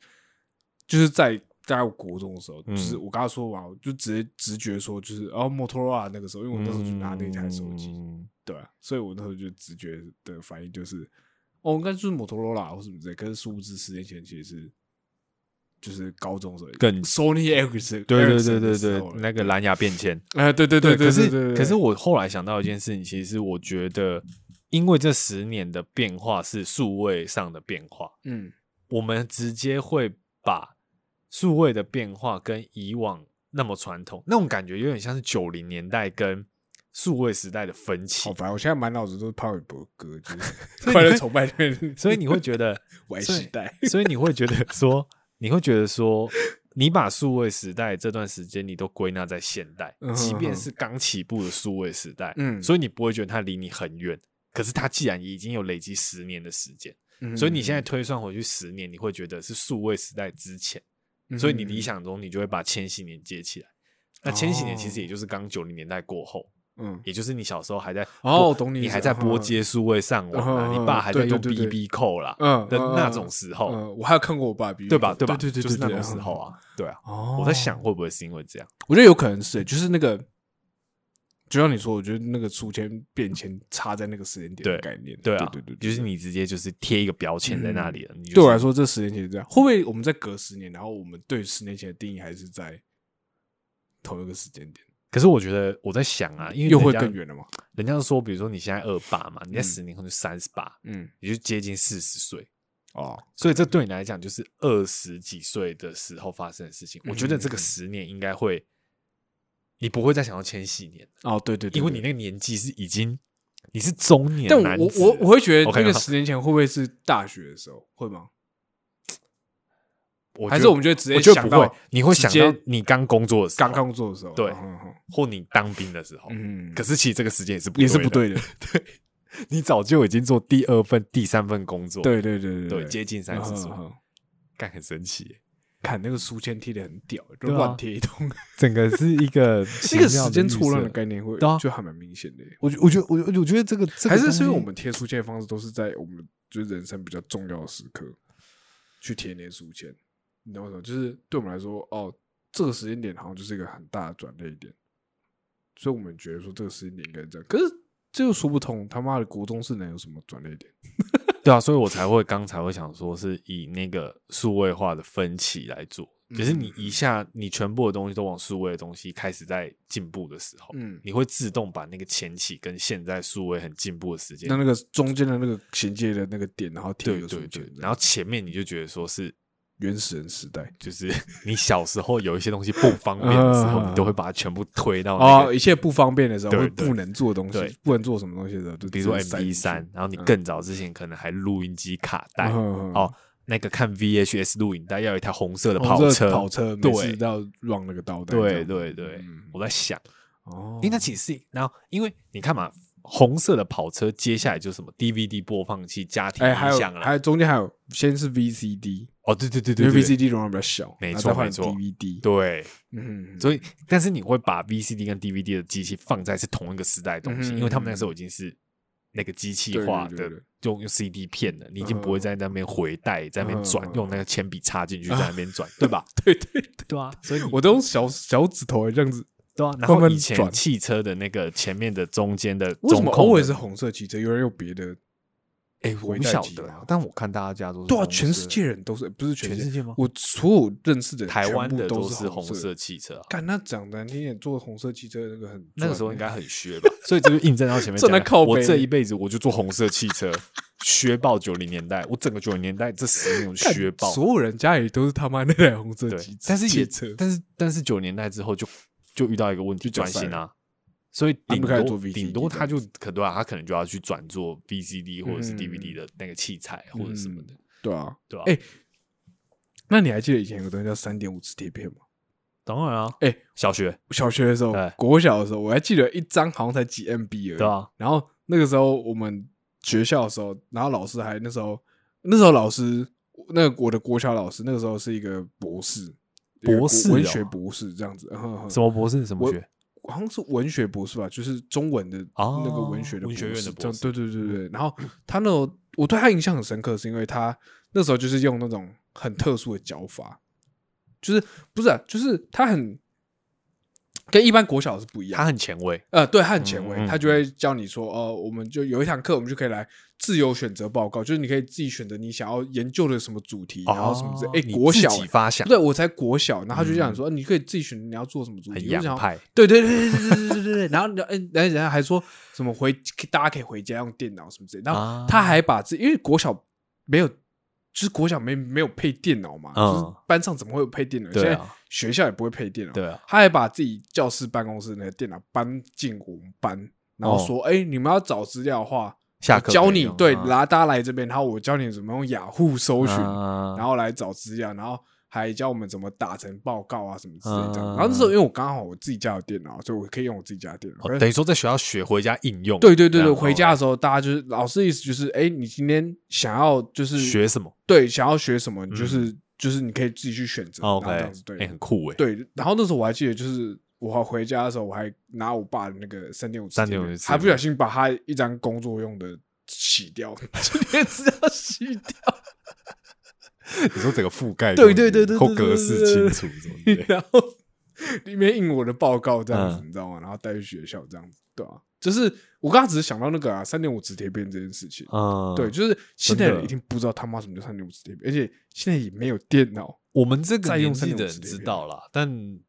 就是在大概我国中的时候，嗯。就是我刚刚说完，我就直接直觉说，就是哦，摩托罗拉那个时候，因为我那时候就拿那台手机，嗯。对啊，所以我那时候就直觉的反应就是，哦，应该就是摩托罗拉或什么之类。可是殊不知十年前其实是就是高中的时候，更 Sony Ericsson，对对对对对，那个蓝牙变迁，哎，对对对对，可是可是我后来想到一件事情，其实我觉得，因为这十年的变化是数位上的变化，嗯。我们直接会把数位的变化跟以往那么传统那种感觉，有点像是九零年代跟数位时代的分歧好，烦，我现在满脑子都是潘玮柏歌，就是快乐崇拜所以你会觉得 Y 时代，所以你会觉得说，你会觉得说，你把数位时代这段时间你都归纳在现代即便是刚起步的数位时代，嗯所以你不会觉得它离你很远。可是它既然已经有累积十年的时间，嗯所以你现在推算回去十年，你会觉得是数位时代之前，嗯所以你理想中你就会把千禧年接起来。那千禧年其实哦也就是刚九零年代过后，嗯也就是你小时候还在哦懂你你还在拨接数位上网啊，你爸还在用对对对 BB 扣啦嗯的那种时候，嗯，我还有看过我爸 B，对吧？对吧？对对对，就是那对种时候。啊，对啊。哦，我在想，会不会是因为这样？我觉得有可能是，就是那个，就像你说，我觉得那个书签变迁插在那个时间点的概念，对啊，对对对，就是你直接就是贴一个标签在那里了。对我来，说，这十年前是这样，会不会我们在隔十年，然后我们对十年前的定义还是在同一个时间点，可是我觉得我在想啊，因为又会更远了嘛？人家说，比如说你现在二八嘛，你在嗯。十年后就三十八，嗯，也就接近四十岁，哦，所以这对你来讲就是二十几岁的时候发生的事情。我觉得这个嗯。十年应该会，你不会再想到千禧年，哦，对对对，对因为你那个年纪是已经你是中年但我我我会觉得那个十年前会不会是大学的时候，会吗？我还是我们就会直接我觉得不想到会，你会想到你刚工作的时候，刚刚工作的时候？对嗯嗯或你当兵的时候。嗯，可是其实这个时间也是不也是不对对的，对，你早就已经做第二份、第三份工作，对对对对对，接近三十岁嗯，嗯嗯干很神奇耶。看那个书签贴的很屌，乱贴一通，整个是一个 那个时间预设错乱的概念会对啊就还蛮明显的。我觉我觉得我我觉得这个这个还是是因为我们贴书签的方式都是在我们就是人生比较重要的时刻去贴那些书签，你懂我什么？就是对我们来说，哦，这个时间点好像就是一个很大的转捩点，所以我们觉得说这个时间点应该这样，可是这又说不通，他妈的国中是能有什么转捩点？对啊，所以我才会刚才会想说，是以那个数位化的分歧来做。可是你嗯一下你全部的东西都往数位的东西开始在进步的时候，嗯，你会自动把那个前期跟现在数位很进步的时间那，那个中间的那个衔接的那个点，然后对对对，，然后前面你就觉得说是原始人时代。就是你小时候有一些东西不方便的时候，嗯你都会把它全部推到那一切不方便的时候，对对或不能做的东西，不能做什么东西的时候，就比如说直接塞进 MP 去三，然后你嗯更早之前可能还录音机卡带嗯哦，那个看 VHS 录影带要有一台红色的跑车，跑车，对每次都要 run 那个倒带这对。对对嗯，我在想。哦，因为它其实是，然后因为你看嘛，红色的跑车，接下来就是什么 DVD 播放器、家庭音响啦。还有中间还有先是 VCD，哦，对对对因为对对。VCD 容量比较小，没错没错。DVD，对，嗯，所以但是你会把 VCD 跟 DVD 的机器放在是同一个时代的东西，嗯因为他们那时候已经是那个机器化的就用 CD 片了，你已经不会在那边回带，在那边转嗯，用那个铅笔插进去在那边转，对吧？对 对，对。啊，所以我都用小小指头这样子。对啊，然后以前汽车的那个前面的中间的为什么中控 always 是的，红色汽车？有人有别的？哎，我晓得啊，但我看大家家都是对啊，全世界人都是，不是全世界吗我所有认识的人台湾的都是红红色。汽车啊，干，那讲的难听点，做红色汽车那个很那个时候应赚该很削吧，所以这就印证到前面正讲的，靠背我这一辈子我就坐红色汽车，削爆九零年代，我整个九零年代这十年削爆，所有人家里都是他妈那台红色对汽，但是也车，但是但是九年代之后就就遇到一个问题，转型啊，所以顶多顶多他就这可对啊，他可能就要去转做 VCD 或者是嗯。DVD 的那个器材或者什么的，对啊，对啊？哎那你还记得以前有个东西叫三点五磁贴片吗？当然啊，哎小学。小学的时候对，国小的时候，我还记得一张好像才几 MB 而已。对啊，然后那个时候我们学校的时候，然后老师还那时候那时候老师，那个我的国小老师那个时候是一个博士，博士哦文学博士这样子。什么博士什么学？好像是文学博士吧，就是中文的哦那个文学的文学院的对对对对。然后他那种我对他印象很深刻，是因为他那时候就是用那种很特殊的脚法，就是不是、啊，就是他很跟一般国小是不一样他。很前卫，呃，对，他很前卫，嗯嗯他就会教你说，哦，我们就有一堂课，我们就可以来自由选择报告，就是你可以自己选择你想要研究的什么主题，然后什么之类。哎、国小、己发想，对我才国小，然后他就这样说，你可以自己选你要做什么主题，很洋派，对对对对对对对对对。然后你哎，然后人家还说什么回大家可以回家用电脑什么之类。然啊后他还把自因为国小没有，就是国小没没有配电脑嘛，嗯就是班上怎么会有配电脑？对啊。现在学校也不会配电脑。对啊，他还把自己教室办公室那个电脑搬进我们班，然后说：“哎、你们要找资料的话，哦下课我教可以用你对，啊。拉大家来这边，然后我教你怎么用雅虎搜寻，啊。然后来找资料，然后还教我们怎么打成报告啊什么之类的。嗯然后那时候因为我刚好我自己家有电脑，所以我可以用我自己家的电脑。哦等于说在学校学回家应用，对对对对，回家的哦时候，大家就是老师的意思就是，哎，你今天想要就是学什么对想要学什么，你就是、就是你可以自己去选择，？OK，这样子对。哎，很酷哎，对，然后那时候我还记得，就是我回家的时候，我还拿我爸的那个三点五三点五还不小心把他一张工作用的洗掉，就连资料洗掉，你说整个覆盖对对对对对或格式清楚什么的然后里面印我的报告这样子，嗯你知道吗？然后带去学校这样子，对啊，就是我刚刚只是想到那个啊，三点五磁贴片这件事情。嗯，对，就是现在人一定不知道他妈什么叫三点五磁贴片，而且现在也没有电脑。我们这个年纪的3.5人知道啦，但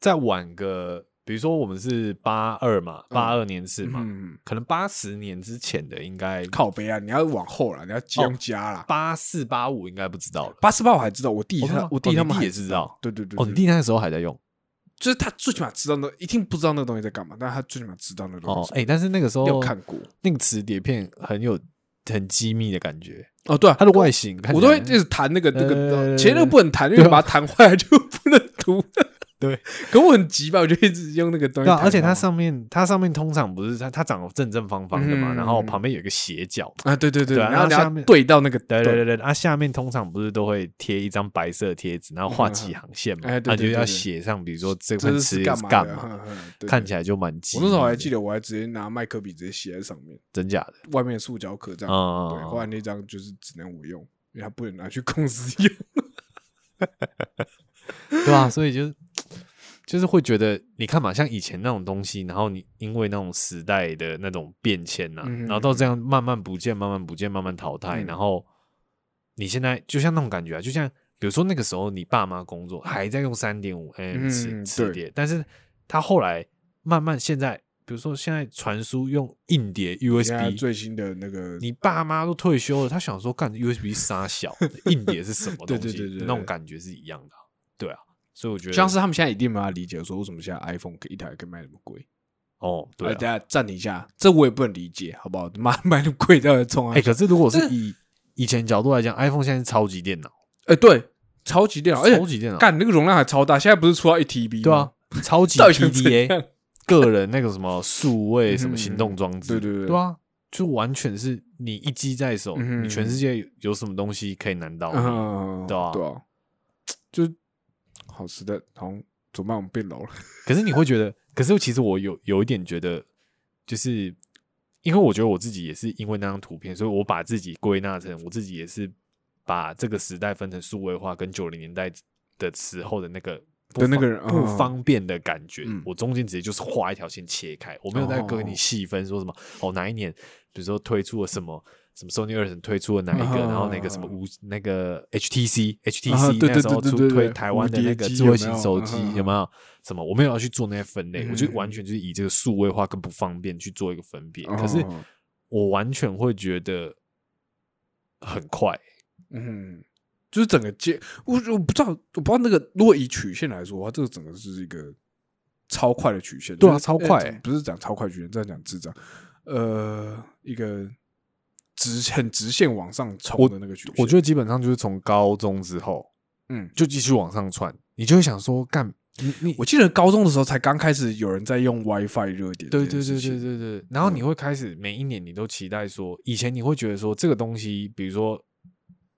再晚个，比如说我们是八二嘛，八二年次嘛，嗯，可能八十年之前的应该靠背啊，你要往后了，你要哦用加啦。八四八五应该不知道了。八四八五还知道，我弟他我弟他们也知道，对对对，哦，你弟那时候还在用就是他最起码知道那一定不知道那个东西在干嘛，但是他最起码知道那个东西。，哦哎，但是那个时候有看过那个磁碟片很有很机密的感觉，哦，对啊，它的外形我都会一直弹那个那个，呃前那个不能弹，因为把它弹坏了就不能读。对，可我很急吧，我就一直用那个东西对啊，而且它上面它上面通常不是它它长得正正方方的嘛，嗯然后旁边有一个斜角，啊，对对对，然后下面对到那个对对对对对，它、下面通常不是都会贴一张白色的贴纸，然后画几行线嘛，哎对那就要写上，比如说这这是干嘛的看起来就蛮急。我那时候还记得，我还直接拿麦克笔直接写在上面，真假的，外面的塑胶壳这样。嗯，对，后来那张就是只能我用，因为它不能拿去公司用。对啊，所以就是就是会觉得，你看嘛，像以前那种东西，然后你因为那种时代的那种变迁呐、嗯然后到这样慢慢不见、慢慢不见、慢慢淘汰，嗯然后你现在就像那种感觉啊，就像比如说那个时候你爸妈工作还在用三点五 mm 磁磁碟，但是他后来慢慢现在，比如说现在传输用硬碟 USB。最新的那个，你爸妈都退休了，他想说干 USB 杀小，硬碟是什么 东西？对对对对对那种感觉是一样的啊、对啊，所以我觉得像是他们现在一定没办法理解，说为什么现在 iPhone 可以一台可以卖那么贵。哦，对、等下暂停一下，这我也不能理解，好不好？妈 卖那么贵，到底冲啊哎、？可是如果是以以前角度来讲，iPhone 现在是超级电脑，哎，对，超级电脑，超级电脑，干那个容量还超大，现在不是出到一 TB 对啊，超级 到底想怎 PDA 个人那个什么数位什么行动装置，嗯对对对对啊，就完全是你一机在手，嗯你全世界有有什么东西可以难倒你？嗯，对啊对啊，就好吃的，好像怎么办？我们变老了。可是你会觉得，可是其实我有有一点觉得，就是因为我觉得我自己也是因为那张图片，所以我把自己归纳成我自己也是把这个时代分成数位化跟九零年代的时候的那个不的那个人嗯方便的感觉。嗯我中间直接就是画一条线切开，我没有在跟你哦细分说什么哦哪一年，比如说推出了什么。什么 Sony Ericsson 推出的哪一个，啊然后那个什么无那个 HTC 啊 HTC 对那时候出推台湾的那个智慧型手机嗯有没有？什么？我没有要去做那些分类，我就嗯完全就是以这个数位化更不方便去做一个分辨。可是哦我完全会觉得很快，嗯，就是整个街，我我不知道，我不知道那个，如果以曲线来说的话，这个整个是一个超快的曲线，对啊超快呃不是讲超快曲线，这样讲智障，呃，一个直很直线往上冲的那个曲线，我觉得基本上就是从高中之后嗯，就继续往上窜，你就会想说，干你你我记得高中的时候才刚开始有人在用 WiFi 热点，对对对对对，对对，然后你会开始每一年你都期待说，以前你会觉得说这个东西，比如说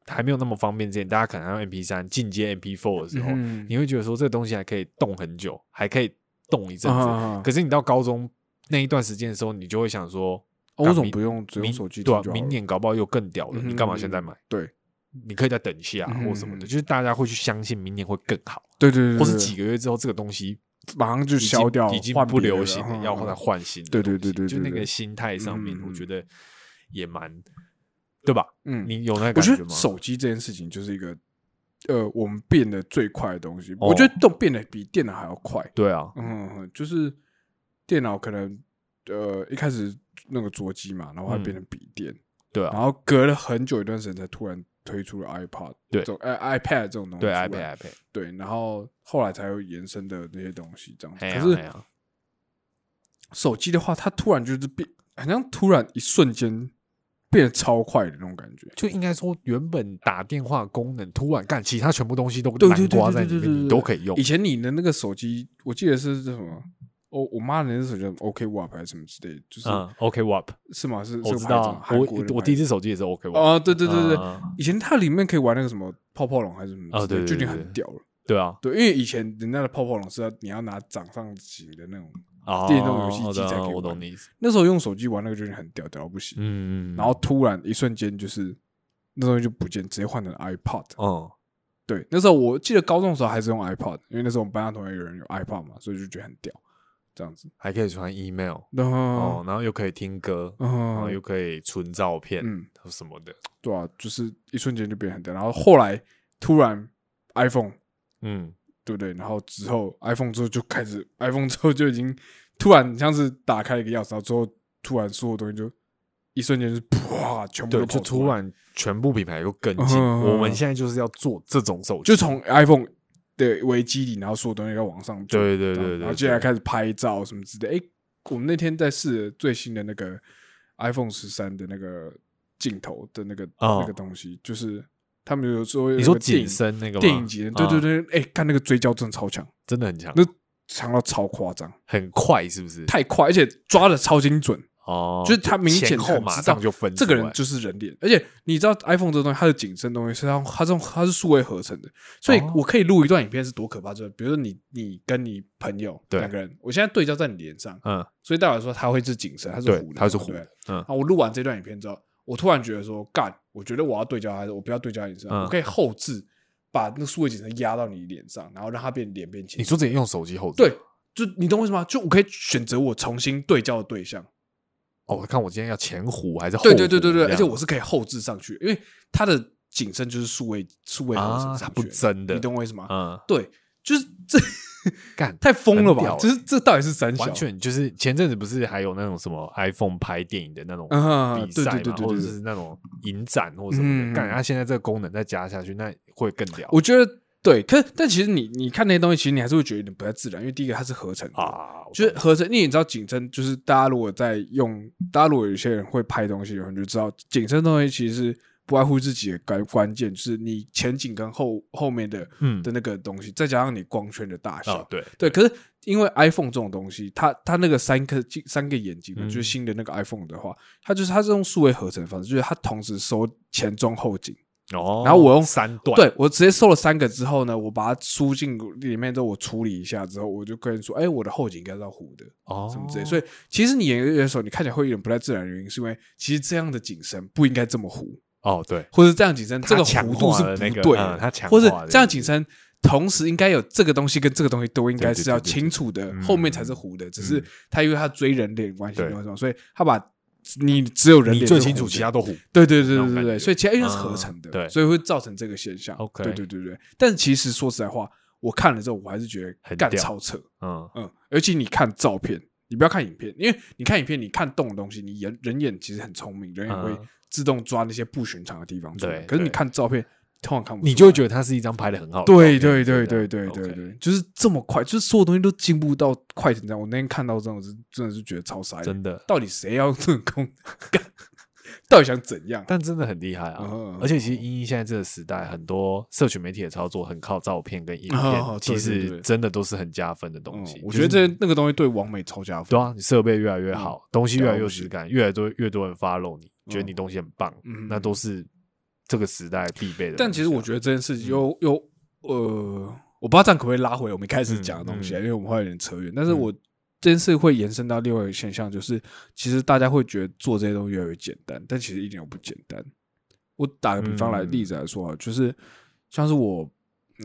还没有那么方便之前，大家可能用 MP 三进阶 MP four 的时候，嗯你会觉得说这个东西还可以动很久，还可以动一阵子。可是你到高中那一段时间的时候，你就会想说，哦为什么不用只用手机对啊明年搞不好又更屌了，你干嘛现在嗯买？对你可以再等一下、嗯或什么的，就是大家会去相信明年会更好，对对对，或是几个月之后这个东西马上就消掉，已经不流行了，嗯要再换新的。对对对对就那个心态上面，嗯我觉得也蛮对吧？嗯，你有那个我感觉得手机这件事情就是一个，呃，我们变得最快的东西。哦我觉得都变得比电脑还要快。对啊，嗯，嗯就是电脑可能呃一开始那个桌机嘛，然后还变成笔电，对啊，然后隔了很久一段时间才突然推出了 iPad，对这种呃 iPad 这种东西对，iPad iPad，对，然后后来才有延伸的那些东西这样可是手机的话，它突然就是变，好像突然一瞬间变得超快的那种感觉。就应该说原本打电话功能突然干，其他全部东西都南瓜在里面，都可以用以。前你的那个手机，我记得是这什么？我我妈的那只手机叫 OK WAP 还是什么之类的，就是、嗯，OK WAP，是吗？是我知道啊，我我第一次只手机也是 OK WAP，啊，对对对对对，嗯以前它里面可以玩那个什么泡泡龙还是什么之类的，哦对对就已经对对很屌了。对啊，对，因为以前人家的泡泡龙是要你要拿掌上型的那种，哦电动游戏机才可以玩我懂你意思。那时候用手机玩那个就是很屌，屌到不行。嗯，然后突然一瞬间就是那东西就不见，直接换成 iPod。哦，对，那时候我记得高中的时候还是用 iPod，因为那时候我们班上同学有人有 iPod 嘛，所以就觉得很屌，这样子。还可以传 email 然后，哦，然后又可以听歌，然后嗯又可以存照片嗯，什么的。对啊，就是一瞬间就变得很屌。然后后来突然 iPhone，嗯，对不对？然后之后 iPhone 之后就开始 iPhone 之后就已经突然像是打开了一个钥匙，然后之后突然所有东西就一瞬间就是啪，全部就突然全部品牌又跟进。嗯我们现在就是要做这种手机，就从 iPhone 的为基底，然后所有东西要往上做，对对对对然后接下来开始拍照什么之类的。哎，我们那天在试最新的那个 iPhone 十三的那个镜头的那个、哦那个东西，就是他们有说你说紧有个电影身那个电影级的，对对啊对，哎，看那个追焦真的超强，真的很强，那强到超夸张，很快是不是？太快，而且抓的超精准。哦，就是他明显后马很知道上就分这个人就是人脸，而且你知道 iPhone 这东西，它的景深东西是它它这种它是数位合成的，所以哦我可以录一段影片是多可怕，就是比如说你你跟你朋友两个人，我现在对焦在你脸上，嗯，所以代表说它会是景深，它是对糊，的，它是糊嗯啊，我录完这段影片之后，我突然觉得说干，我觉得我要对焦还是我不要对焦在你身上，嗯我可以后置把那个数位景深压到你脸上，然后让它变脸变清你。说直接用手机后置？对，就你懂为什么吗？就我可以选择我重新对焦的对象。哦，我看我今天要前糊还是后对糊？对对对对，而且我是可以后置上去，因为它的景深就是数位数位它不上去的真的，你懂我意思吗？嗯，对，就是这 干太疯了吧？就是这到底是三小？完全就是前阵子不是还有那种什么 iPhone 拍电影的那种嗯比赛嘛，对对对对或者是那种影展或什么嗯的，干，它现在这个功能再加下去，那会更屌我觉得对，可是但其实你你看那些东西，其实你还是会觉得有点不太自然，因为第一个它是合成的。啊！就是合成，因为你知道景深，就是大家如果在用，大家如果有些人会拍东西的话，你就知道景深东西其实不外乎自己的关关键，就是你前景跟后后面的嗯的那个东西，再加上你光圈的大小。啊，对对，可是因为 iPhone 这种东西，它它那个三颗三个眼睛就是新的那个 iPhone 的话，它就是它是用数位合成的方式，就是它同时收前中后景。哦，然后我用三段，对我直接收了三个之后呢，我把它输进里面之后，我处理一下之后，我就跟人说，哎，我的后景应该是要糊的。哦，什么之类。所以其实你演的时候，你看起来会有点不太自然的原因，是因为其实这样的景深不应该这么糊，哦，对，或者这样景深这个弧度是不对的，嗯它强或者这样景深。同时应该有这个东西跟这个东西都应该是要对对对对清楚的，嗯后面才是糊的。只是他因为他追人脸关系，所以他把你只有人脸最清楚，其他都糊。对对对对对对，所以其他因为是合嗯成的，对所以会造成这个现象。OK 对对对对。但是其实说实在话，我看了之后，我还是觉得干超扯。嗯，嗯，尤其你看照片，你不要看影片，因为你看影片，你看动的东西，你人人眼其实很聪明，人眼会嗯自动抓那些不寻常的地方出来。对可是你看照片，通常看不你就会觉得它是一张拍的很好的。对对对对对对对，就是这么快，就是所有东西都进步到快成这样。我那天看到这种是真的是觉得超傻眼，真的，到底谁要这个功能？干 到底想怎样？但真的很厉害啊！而且其实英英现在这个时代，很多社群媒体的操作很靠照片跟影片，哦其实真的都是很加分的东嗯西。，我觉得这那个东西对王美超加分。对啊，你设备越来越好，东西越来越质感，越来越多越多人 follow 你，觉得你东西很棒，嗯那都是这个时代必备的。但其实我觉得这件事情又又呃，我不知道这样可不可以拉回我们一开始讲的东西因为我们会有点扯远。但是我这件事会延伸到另外一个现象，就是其实大家会觉得做这些东西越来越简单，但其实一点都不简单。我打个比方来嗯例子来说啊，就是像是我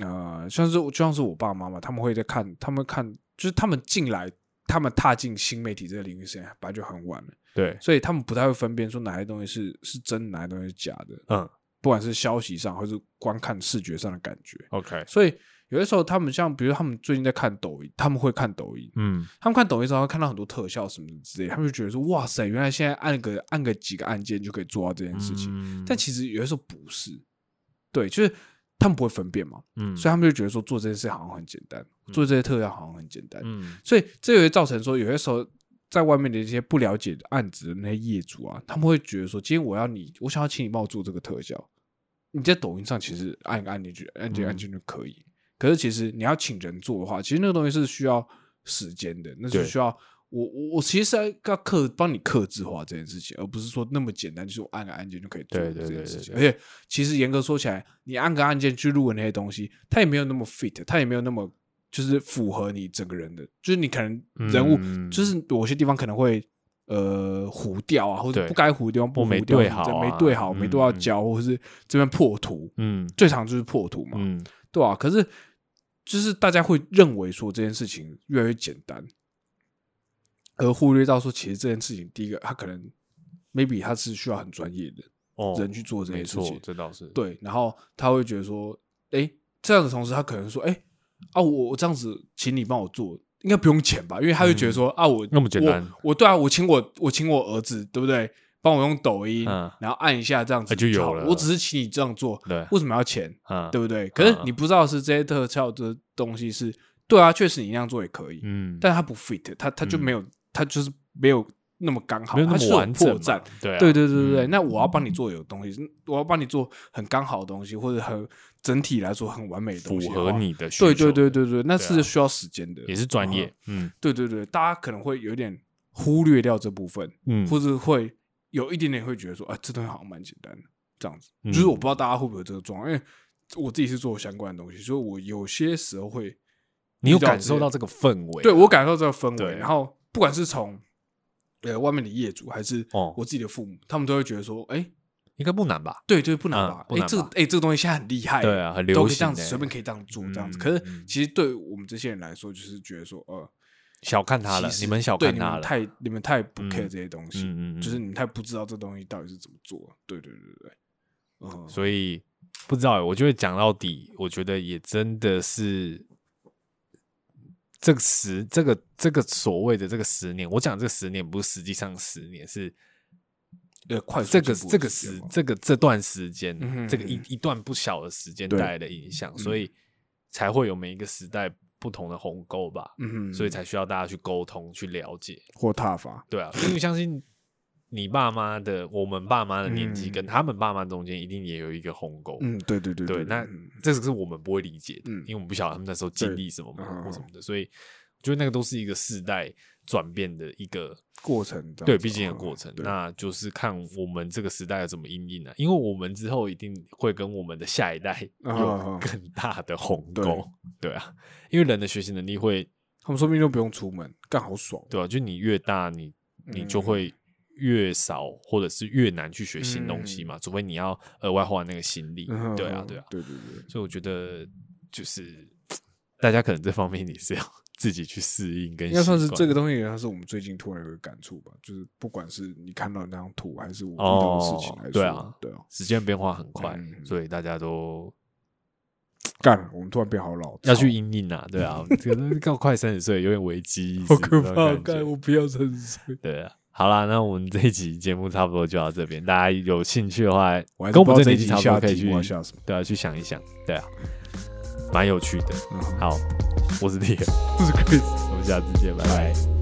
呃，像是就像是我爸爸妈妈，他们会在看，他们看就是他们进来，他们踏进新媒体这个领域时间本来就很晚了，对，所以他们不太会分辨说哪些东西是是真的，哪些东西是假的。嗯不管是消息上，或是观看视觉上的感觉。，OK，所以有的时候，他们像比如他们最近在看抖音，他们会看抖音，嗯，他们看抖音的时候会看到很多特效什么之类，他们就觉得说哇塞，原来现在按个按个几个按键就可以做到这件事情。嗯但其实有的时候不是，对，就是他们不会分辨嘛，嗯，所以他们就觉得说做这件事好像很简单，做这些特效好像很简单，嗯所以这也会造成说有些时候。在外面的一些不了解案子的那些业主啊，他们会觉得说，今天我要你，我想要请你帮我做这个特效，你在抖音上其实按一个按键就按键按键就可以。可是其实你要请人做的话，其实那个东西是需要时间的，那是需要我我我其实是要克帮你克制化这件事情，而不是说那么简单，就是我按个按键就可以做这件事情。而且其实严格说起来，你按个按键去录的那些东西，它也没有那么 fit，它也没有那么就是符合你整个人的，就是你可能人物、嗯就是有些地方可能会。呃，糊掉啊，或者不该糊的地方不糊掉，对好啊没对好，没对到嗯。焦，或者是这边破图，嗯。最常就是破图嘛，嗯。对啊，可是就是大家会认为说这件事情越来越简单，而忽略到说其实这件事情，第一个他可能 maybe 他是需要很专业的哦，人去做这件事情，，这倒是，对，然后他会觉得说，哎，这样的同时，他可能说，哎啊，我我这样子请你帮我做，应该不用钱吧？因为他就觉得说，啊，我嗯那么简单我我对啊，我请我我请我儿子，对不对？帮我用抖音，嗯然后按一下这样子啊就有了我只是请你这样做，对为什么要钱？嗯，对不对？可是嗯你不知道是这些特效的东西是，对啊，确实你那样做也可以，嗯，但他不 fit，他他就没有，他就是没有那么刚好，没有那它是有么完整嘛破绽。，对啊，对对对那我要帮你做有东西，我要帮你做很刚好的东西，或者很整体来说很完美的东符西的话，合你的需求。对的，对对对对，那是需要时间的，也是专业嗯。，嗯。对对对，大家可能会有点忽略掉这部分，嗯，或者会有一点点会觉得说，啊，这东西好像蛮简单的，这样子。嗯。就是我不知道大家会不会有这个状况，因为我自己是做相关的东西，所以我有些时候会你有感受到这个氛围，对我感受到这个氛对。围，然后不管是从呃外面的业主，还是哦我自己的父母，他们都会觉得说，哎、应该不难吧？对对，不难嗯吧？哎、这个不难吧哎、这个东西现在很厉害，对啊很流都可以这样子，随便可以这样做，这样子。嗯可是嗯其实对我们这些人来说，就是觉得说，呃，小看他了，其实你们小对看他了，太你们太不嗯 care 这些东西，嗯嗯嗯就是你们太不知道这东西到底是怎么做。对对对对对，嗯，所以不知道欸，我觉得讲到底，我觉得也真的是这个十这个这个所谓的这个十年，我讲这个十年不是实际上十年，是呃，快速这个这个时这个这段时间，嗯这个一嗯一段不小的时间带来的影响，嗯所以才会有每一个时代不同的鸿沟吧，嗯，所以才需要大家去沟通去了解。或踏伐，对啊，因为相信你爸妈的，我们爸妈的年纪嗯。跟他们爸妈中间一定也有一个鸿沟。嗯，对对对对，那嗯。这个是我们不会理解的，嗯。因为我们不晓得他们那时候经历什么嘛嗯或什么的，所以我觉得那个都是一个世代转变的一个过程对，毕竟的哦过程，那就是看我们这个时代要怎么应应啊，因为我们之后一定会跟我们的下一代啊有更大的鸿沟，对啊，因为人的学习能力会，他们说不定都不用出门，干好爽。对吧、就你越大，你你就嗯。会越少，或者是越难去学新东西嗯嘛，除非你要额外花那个心力，嗯对啊，对啊，对对对，所以我觉得就是大家可能这方面你是要 自己去适应跟应该算是这个东西，它是我们最近突然有个感触吧。就是不管是你看到那张图，还是我遇到的事情来说，哦对啊对啊，时间变化很快，嗯所以大家都干，我们突然变好老，要去阴影啊，对啊，可能到快三十岁有点危机 意识，好可怕，干，我不要三十岁。对啊。好啦，那我们这一集节目差不多就到这边，大家有兴趣的话，我跟我们这一集差不多可以去。对啊，去想一想，对啊，蛮有趣的。嗯，好，我是 T，我是 Chris。我们下次见，拜拜。